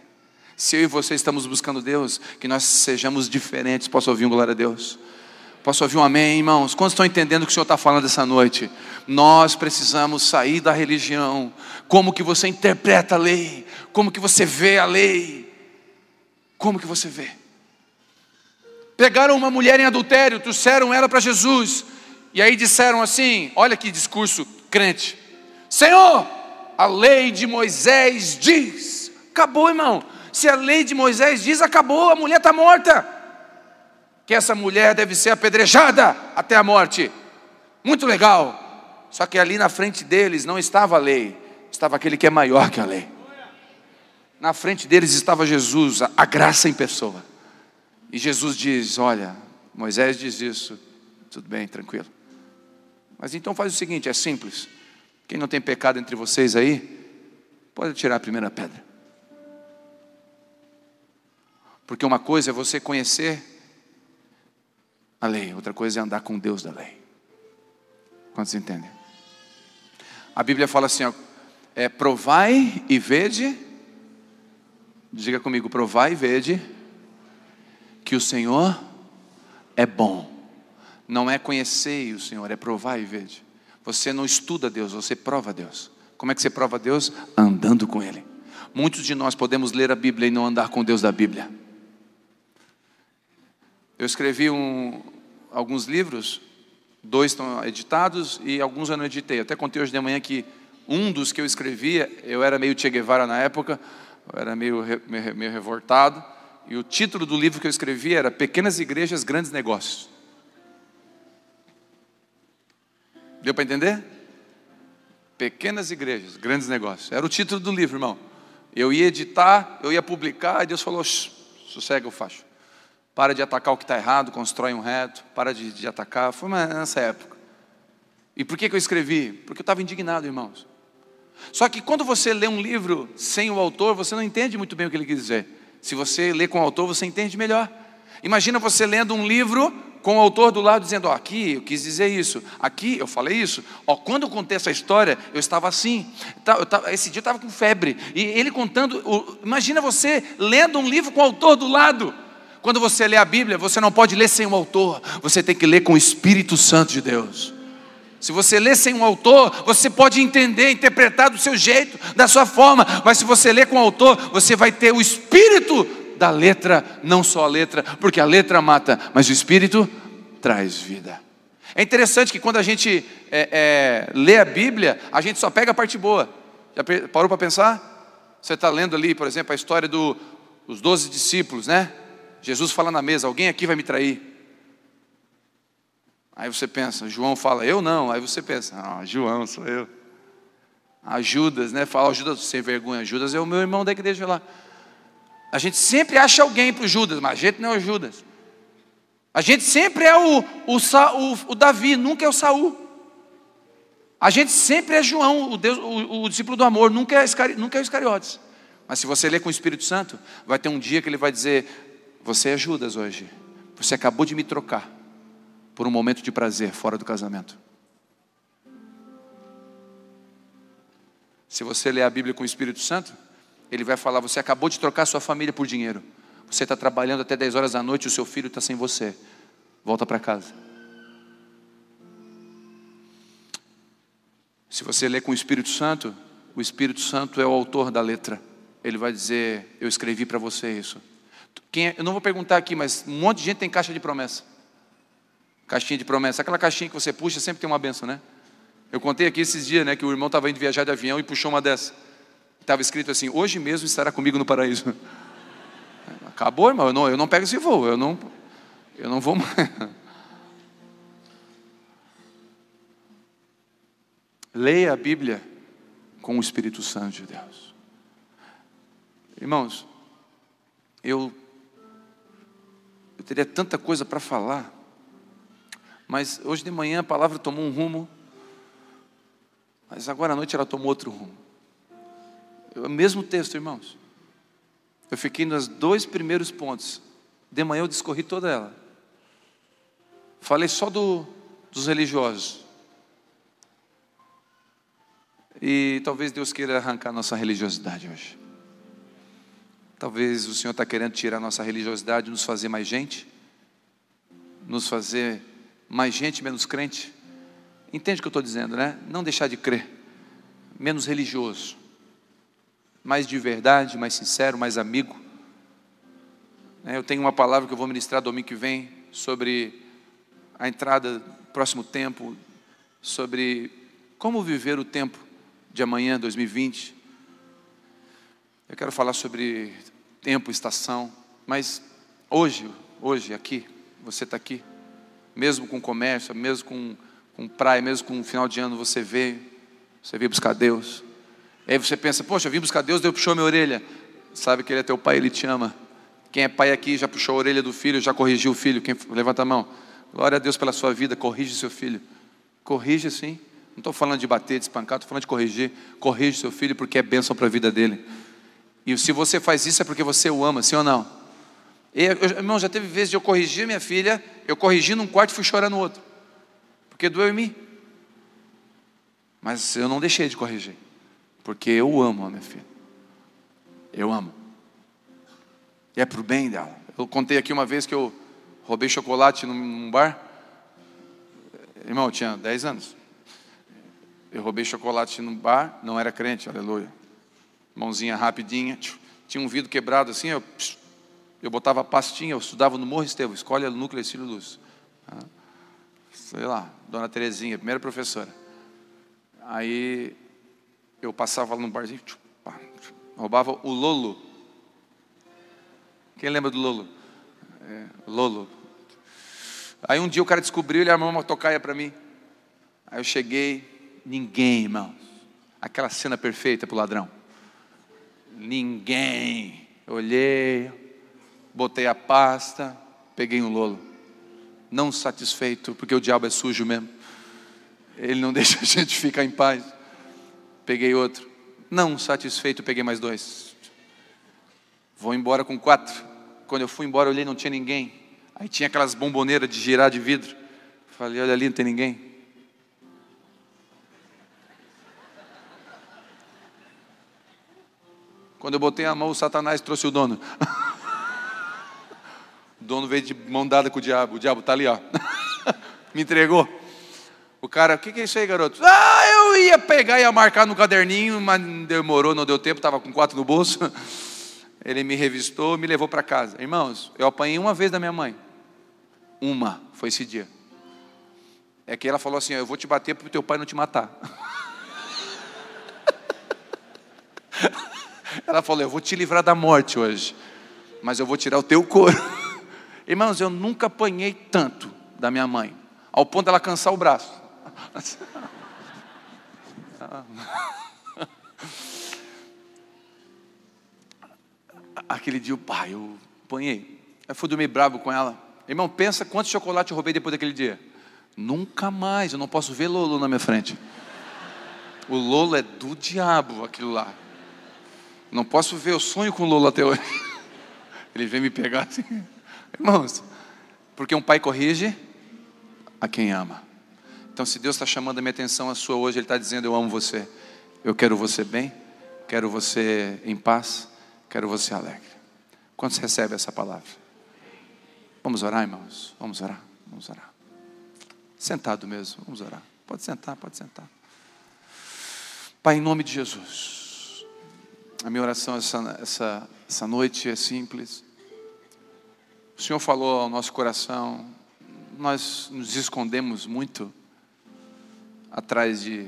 Se eu e você estamos buscando Deus, que nós sejamos diferentes. Posso ouvir um glória a Deus? Posso ouvir um amém, irmãos? Quantos estão entendendo o que o Senhor está falando essa noite? Nós precisamos sair da religião. Como que você interpreta a lei? Como que você vê a lei? Como que você vê? Pegaram uma mulher em adultério, trouxeram ela para Jesus. E aí disseram assim: olha que discurso crente. Senhor, a lei de Moisés diz Acabou, irmão. Se a lei de Moisés diz, acabou, a mulher está morta. Que essa mulher deve ser apedrejada até a morte. Muito legal. Só que ali na frente deles não estava a lei, estava aquele que é maior que a lei. Na frente deles estava Jesus, a graça em pessoa. E Jesus diz: Olha, Moisés diz isso, tudo bem, tranquilo. Mas então faz o seguinte: é simples. Quem não tem pecado entre vocês aí, pode tirar a primeira pedra. Porque uma coisa é você conhecer a lei, outra coisa é andar com Deus da lei. Quantos entendem? A Bíblia fala assim: ó, é, provai e vede, diga comigo, provai e vede, que o Senhor é bom. Não é conhecer o Senhor, é provar e vede. Você não estuda Deus, você prova Deus. Como é que você prova Deus? Andando com Ele. Muitos de nós podemos ler a Bíblia e não andar com Deus da Bíblia. Eu escrevi um, alguns livros, dois estão editados e alguns eu não editei. Até contei hoje de manhã que um dos que eu escrevia, eu era meio Che Guevara na época, eu era meio, meio, meio revoltado, e o título do livro que eu escrevi era Pequenas Igrejas, Grandes Negócios. Deu para entender? Pequenas igrejas, grandes negócios. Era o título do livro, irmão. Eu ia editar, eu ia publicar, e Deus falou: sossega o facho. Para de atacar o que está errado, constrói um reto, para de, de atacar. Foi nessa época. E por que, que eu escrevi? Porque eu estava indignado, irmãos. Só que quando você lê um livro sem o autor, você não entende muito bem o que ele quis dizer. Se você lê com o autor, você entende melhor. Imagina você lendo um livro com o autor do lado dizendo: ó, aqui eu quis dizer isso, aqui eu falei isso. Ó, quando eu contei essa história, eu estava assim. Eu tava, esse dia eu estava com febre. E ele contando. Imagina você lendo um livro com o autor do lado. Quando você lê a Bíblia, você não pode ler sem o autor, você tem que ler com o Espírito Santo de Deus. Se você lê sem um autor, você pode entender, interpretar do seu jeito, da sua forma, mas se você lê com o autor, você vai ter o espírito da letra, não só a letra, porque a letra mata, mas o Espírito traz vida. É interessante que quando a gente é, é, lê a Bíblia, a gente só pega a parte boa. Já parou para pensar? Você está lendo ali, por exemplo, a história dos do, doze discípulos, né? Jesus fala na mesa: alguém aqui vai me trair. Aí você pensa, João fala, eu não. Aí você pensa, ah, João, sou eu. A Judas, né? Fala, Judas sem vergonha. Judas é o meu irmão da igreja lá. A gente sempre acha alguém para o Judas, mas a gente não é o Judas. A gente sempre é o, o, o, o Davi, nunca é o Saul. A gente sempre é João, o, Deus, o, o discípulo do amor, nunca é, nunca é o Iscariotes. Mas se você ler com o Espírito Santo, vai ter um dia que ele vai dizer: Você é Judas hoje. Você acabou de me trocar por um momento de prazer fora do casamento. Se você ler a Bíblia com o Espírito Santo, ele vai falar: Você acabou de trocar sua família por dinheiro. Você está trabalhando até 10 horas da noite e o seu filho está sem você. Volta para casa. Se você ler com o Espírito Santo, o Espírito Santo é o autor da letra. Ele vai dizer: Eu escrevi para você isso. É? Eu não vou perguntar aqui, mas um monte de gente tem caixa de promessa. Caixinha de promessa. Aquela caixinha que você puxa sempre tem uma benção, né? Eu contei aqui esses dias, né, que o irmão estava indo viajar de avião e puxou uma dessa. Estava escrito assim: Hoje mesmo estará comigo no paraíso. Acabou, irmão. Eu não, eu não pego esse voo. Eu não, eu não vou mais. [LAUGHS] Leia a Bíblia com o Espírito Santo de Deus. Irmãos, eu, eu teria tanta coisa para falar, mas hoje de manhã a palavra tomou um rumo, mas agora à noite ela tomou outro rumo. O mesmo texto, irmãos. Eu fiquei nos dois primeiros pontos. De manhã eu discorri toda ela. Falei só do, dos religiosos. E talvez Deus queira arrancar nossa religiosidade hoje. Talvez o Senhor está querendo tirar nossa religiosidade, nos fazer mais gente, nos fazer mais gente, menos crente. Entende o que eu estou dizendo, né? Não deixar de crer, menos religioso mais de verdade, mais sincero, mais amigo. É, eu tenho uma palavra que eu vou ministrar domingo que vem sobre a entrada, próximo tempo, sobre como viver o tempo de amanhã, 2020. Eu quero falar sobre tempo, estação, mas hoje, hoje, aqui, você está aqui, mesmo com comércio, mesmo com, com praia, mesmo com final de ano, você veio, você veio buscar Deus. Aí você pensa, poxa, eu vim buscar Deus, Deus puxou minha orelha. Sabe que Ele é teu pai, Ele te ama. Quem é pai aqui já puxou a orelha do filho, já corrigiu o filho. Quem levanta a mão. Glória a Deus pela sua vida, corrige seu filho. Corrige sim. Não estou falando de bater, de espancar, estou falando de corrigir. Corrige seu filho porque é bênção para a vida dele. E se você faz isso é porque você o ama, sim ou não? Eu, irmão, já teve vezes de eu corrigir minha filha, eu corrigi num quarto e fui chorar no outro. Porque doeu em mim. Mas eu não deixei de corrigir. Porque eu amo a minha filha. Eu amo. E é para o bem dela. Eu contei aqui uma vez que eu roubei chocolate num bar. Irmão, eu tinha 10 anos. Eu roubei chocolate num bar, não era crente, aleluia. Mãozinha rapidinha, tinha um vidro quebrado assim, eu, eu botava pastinha, eu estudava no Morro Estevão, escolhe o núcleo Estilo Luz. Ah, sei lá, Dona Terezinha, primeira professora. Aí eu passava lá no barzinho, roubava o Lolo. Quem lembra do Lolo? É, Lolo. Aí um dia o cara descobriu, ele armou uma tocaia para mim. Aí eu cheguei, Ninguém, irmãos. Aquela cena perfeita para o ladrão. Ninguém. olhei, botei a pasta, peguei um lolo. Não satisfeito, porque o diabo é sujo mesmo. Ele não [LAUGHS] deixa a gente ficar em paz. Peguei outro. Não satisfeito, peguei mais dois. Vou embora com quatro. Quando eu fui embora, olhei, não tinha ninguém. Aí tinha aquelas bomboneiras de girar de vidro. Falei, olha ali, não tem ninguém. Quando eu botei a mão, o Satanás trouxe o dono. [LAUGHS] o dono veio de mão dada com o diabo. O diabo está ali, ó. [LAUGHS] Me entregou. O cara, o que, que é isso aí, garoto? Ah, eu ia pegar ia marcar no caderninho, mas demorou, não deu tempo, estava com quatro no bolso. [LAUGHS] Ele me revistou, me levou para casa. Irmãos, eu apanhei uma vez da minha mãe. Uma, foi esse dia. É que ela falou assim: Eu vou te bater para o teu pai não te matar. [LAUGHS] Ela falou: Eu vou te livrar da morte hoje, mas eu vou tirar o teu couro. [LAUGHS] Irmãos, eu nunca apanhei tanto da minha mãe, ao ponto dela cansar o braço. [LAUGHS] Aquele dia, pai, eu apanhei. Eu fui dormir bravo com ela. Irmão, pensa quanto chocolate eu roubei depois daquele dia. Nunca mais, eu não posso ver Lolo na minha frente. O Lolo é do diabo, aquilo lá. Não posso ver, o sonho com o Lula até hoje. [LAUGHS] Ele vem me pegar assim. Irmãos, porque um pai corrige a quem ama. Então, se Deus está chamando a minha atenção a sua hoje, Ele está dizendo: Eu amo você. Eu quero você bem, quero você em paz, quero você alegre. Quantos recebe essa palavra? Vamos orar, irmãos? Vamos orar, vamos orar. Sentado mesmo, vamos orar. Pode sentar, pode sentar. Pai, em nome de Jesus. A minha oração essa, essa, essa noite é simples. O Senhor falou ao nosso coração, nós nos escondemos muito atrás de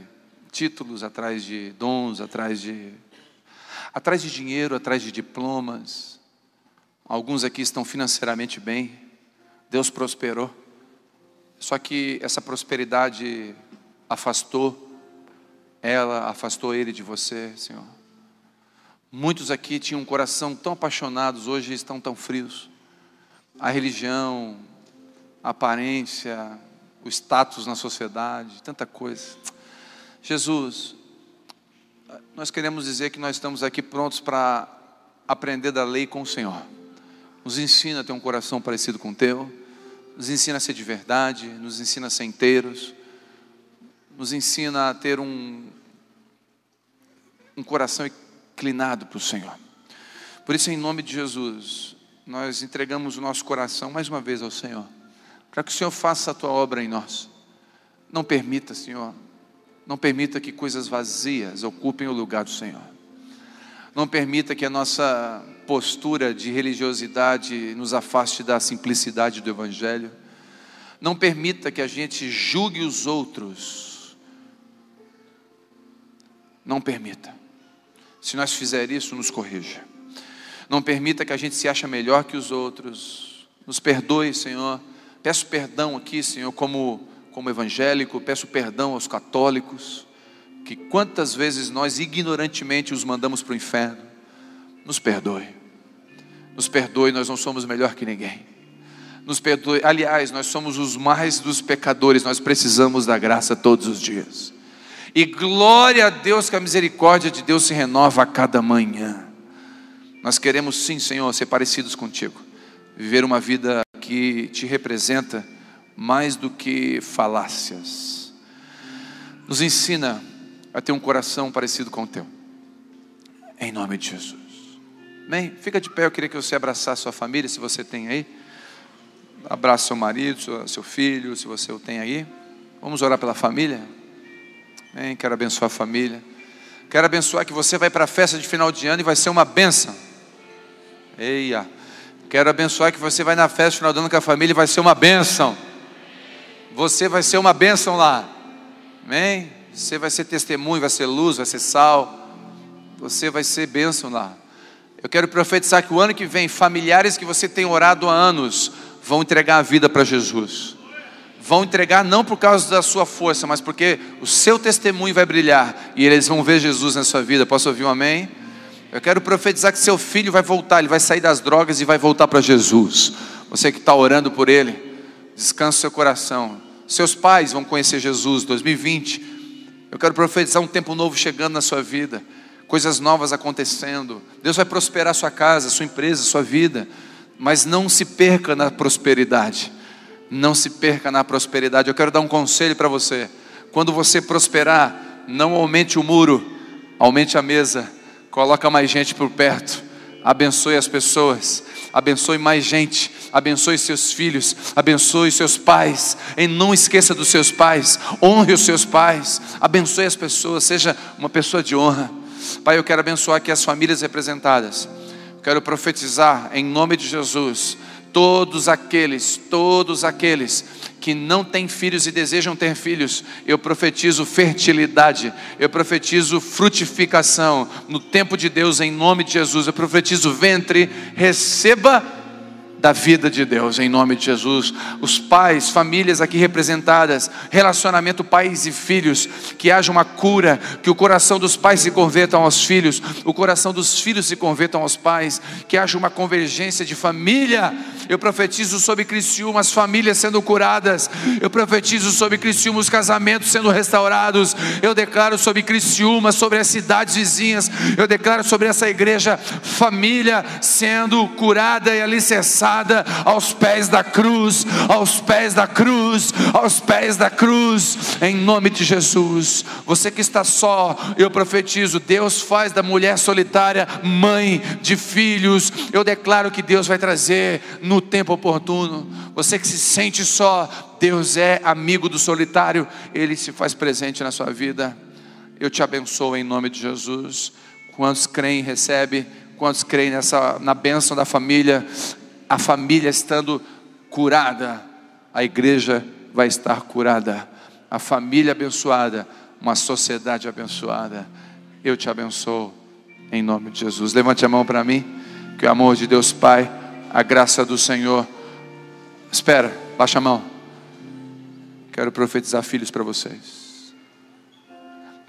títulos, atrás de dons, atrás de atrás de dinheiro, atrás de diplomas. Alguns aqui estão financeiramente bem. Deus prosperou. Só que essa prosperidade afastou ela, afastou ele de você, Senhor. Muitos aqui tinham um coração tão apaixonados, hoje estão tão frios. A religião, a aparência, o status na sociedade, tanta coisa. Jesus, nós queremos dizer que nós estamos aqui prontos para aprender da lei com o Senhor. Nos ensina a ter um coração parecido com o teu, nos ensina a ser de verdade, nos ensina a ser inteiros, nos ensina a ter um, um coração inclinado para o Senhor. Por isso, em nome de Jesus, nós entregamos o nosso coração mais uma vez ao Senhor, para que o Senhor faça a tua obra em nós. Não permita, Senhor, não permita que coisas vazias ocupem o lugar do Senhor. Não permita que a nossa postura de religiosidade nos afaste da simplicidade do Evangelho. Não permita que a gente julgue os outros. Não permita. Se nós fizer isso, nos corrija. Não permita que a gente se ache melhor que os outros. Nos perdoe, Senhor. Peço perdão aqui, Senhor, como, como evangélico, peço perdão aos católicos, que quantas vezes nós ignorantemente os mandamos para o inferno. Nos perdoe. Nos perdoe, nós não somos melhor que ninguém. Nos perdoe. Aliás, nós somos os mais dos pecadores, nós precisamos da graça todos os dias. E glória a Deus que a misericórdia de Deus se renova a cada manhã. Nós queremos sim, Senhor, ser parecidos contigo. Viver uma vida que te representa mais do que falácias. Nos ensina a ter um coração parecido com o teu. Em nome de Jesus. Amém? Fica de pé, eu queria que você abraçasse sua família, se você tem aí. Abraça seu marido, seu filho, se você o tem aí. Vamos orar pela família? Amém. Quero abençoar a família. Quero abençoar que você vai para a festa de final de ano e vai ser uma benção. Eia. Quero abençoar que você vai na festa final de ano com a família e vai ser uma benção. Você vai ser uma benção lá. Amém? Você vai ser testemunho, vai ser luz, vai ser sal. Você vai ser bênção lá. Eu quero profetizar que o ano que vem, familiares que você tem orado há anos vão entregar a vida para Jesus vão entregar não por causa da sua força, mas porque o seu testemunho vai brilhar e eles vão ver Jesus na sua vida. Posso ouvir um amém? Eu quero profetizar que seu filho vai voltar, ele vai sair das drogas e vai voltar para Jesus. Você que está orando por ele, descansa seu coração. Seus pais vão conhecer Jesus 2020. Eu quero profetizar um tempo novo chegando na sua vida, coisas novas acontecendo. Deus vai prosperar sua casa, sua empresa, sua vida, mas não se perca na prosperidade não se perca na prosperidade. Eu quero dar um conselho para você. Quando você prosperar, não aumente o muro, aumente a mesa, coloca mais gente por perto, abençoe as pessoas, abençoe mais gente, abençoe seus filhos, abençoe seus pais, e não esqueça dos seus pais, honre os seus pais, abençoe as pessoas, seja uma pessoa de honra. Pai, eu quero abençoar aqui as famílias representadas. Quero profetizar em nome de Jesus todos aqueles, todos aqueles que não têm filhos e desejam ter filhos, eu profetizo fertilidade, eu profetizo frutificação no tempo de Deus, em nome de Jesus, eu profetizo ventre, receba da vida de Deus, em nome de Jesus. Os pais, famílias aqui representadas, relacionamento pais e filhos, que haja uma cura, que o coração dos pais se convertam aos filhos, o coração dos filhos se convertam aos pais, que haja uma convergência de família. Eu profetizo sobre Criciúma as famílias sendo curadas, eu profetizo sobre Criciúma os casamentos sendo restaurados, eu declaro sobre Criciúma, sobre as cidades vizinhas, eu declaro sobre essa igreja, família sendo curada e alicerçada aos pés da cruz, aos pés da cruz, aos pés da cruz, em nome de Jesus. Você que está só, eu profetizo: Deus faz da mulher solitária mãe de filhos. Eu declaro que Deus vai trazer no tempo oportuno. Você que se sente só, Deus é amigo do solitário, Ele se faz presente na sua vida. Eu te abençoo em nome de Jesus. Quantos creem, recebe. Quantos creem nessa, na bênção da família, a família estando curada, a igreja vai estar curada, a família abençoada, uma sociedade abençoada. Eu te abençoo em nome de Jesus. Levante a mão para mim, que o amor de Deus Pai, a graça do Senhor. Espera, baixa a mão. Quero profetizar filhos para vocês.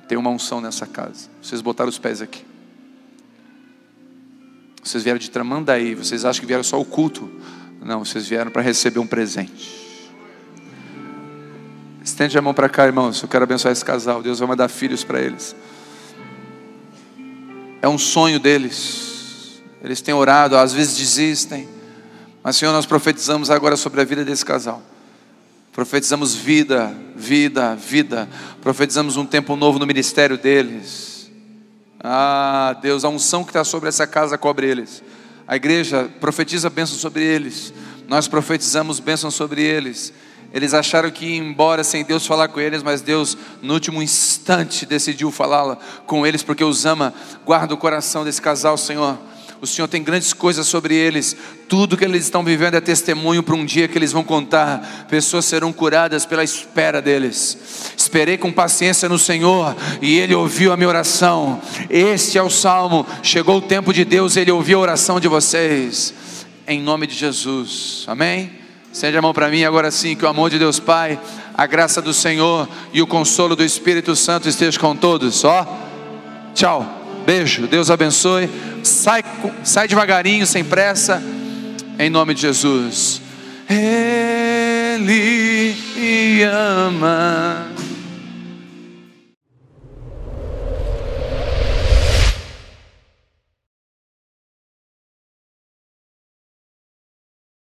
Tem uma unção nessa casa. Vocês botaram os pés aqui. Vocês vieram de Tramandaí, vocês acham que vieram só o culto? Não, vocês vieram para receber um presente. Estende a mão para cá, irmãos. Eu quero abençoar esse casal. Deus vai mandar filhos para eles. É um sonho deles. Eles têm orado, às vezes desistem. Mas, Senhor, nós profetizamos agora sobre a vida desse casal. Profetizamos vida, vida, vida. Profetizamos um tempo novo no ministério deles ah, Deus, a unção que está sobre essa casa cobre eles. A igreja profetiza bênção sobre eles. Nós profetizamos bênção sobre eles. Eles acharam que ia embora sem Deus falar com eles, mas Deus, no último instante, decidiu falar com eles porque os ama. Guarda o coração desse casal, Senhor. O Senhor tem grandes coisas sobre eles. Tudo que eles estão vivendo é testemunho para um dia que eles vão contar. Pessoas serão curadas pela espera deles. Esperei com paciência no Senhor e Ele ouviu a minha oração. Este é o salmo. Chegou o tempo de Deus, Ele ouviu a oração de vocês. Em nome de Jesus. Amém? Sente a mão para mim agora sim, que o amor de Deus Pai, a graça do Senhor e o consolo do Espírito Santo esteja com todos. Ó, tchau, beijo, Deus abençoe. Sai, sai devagarinho, sem pressa, em nome de Jesus. Ele ama.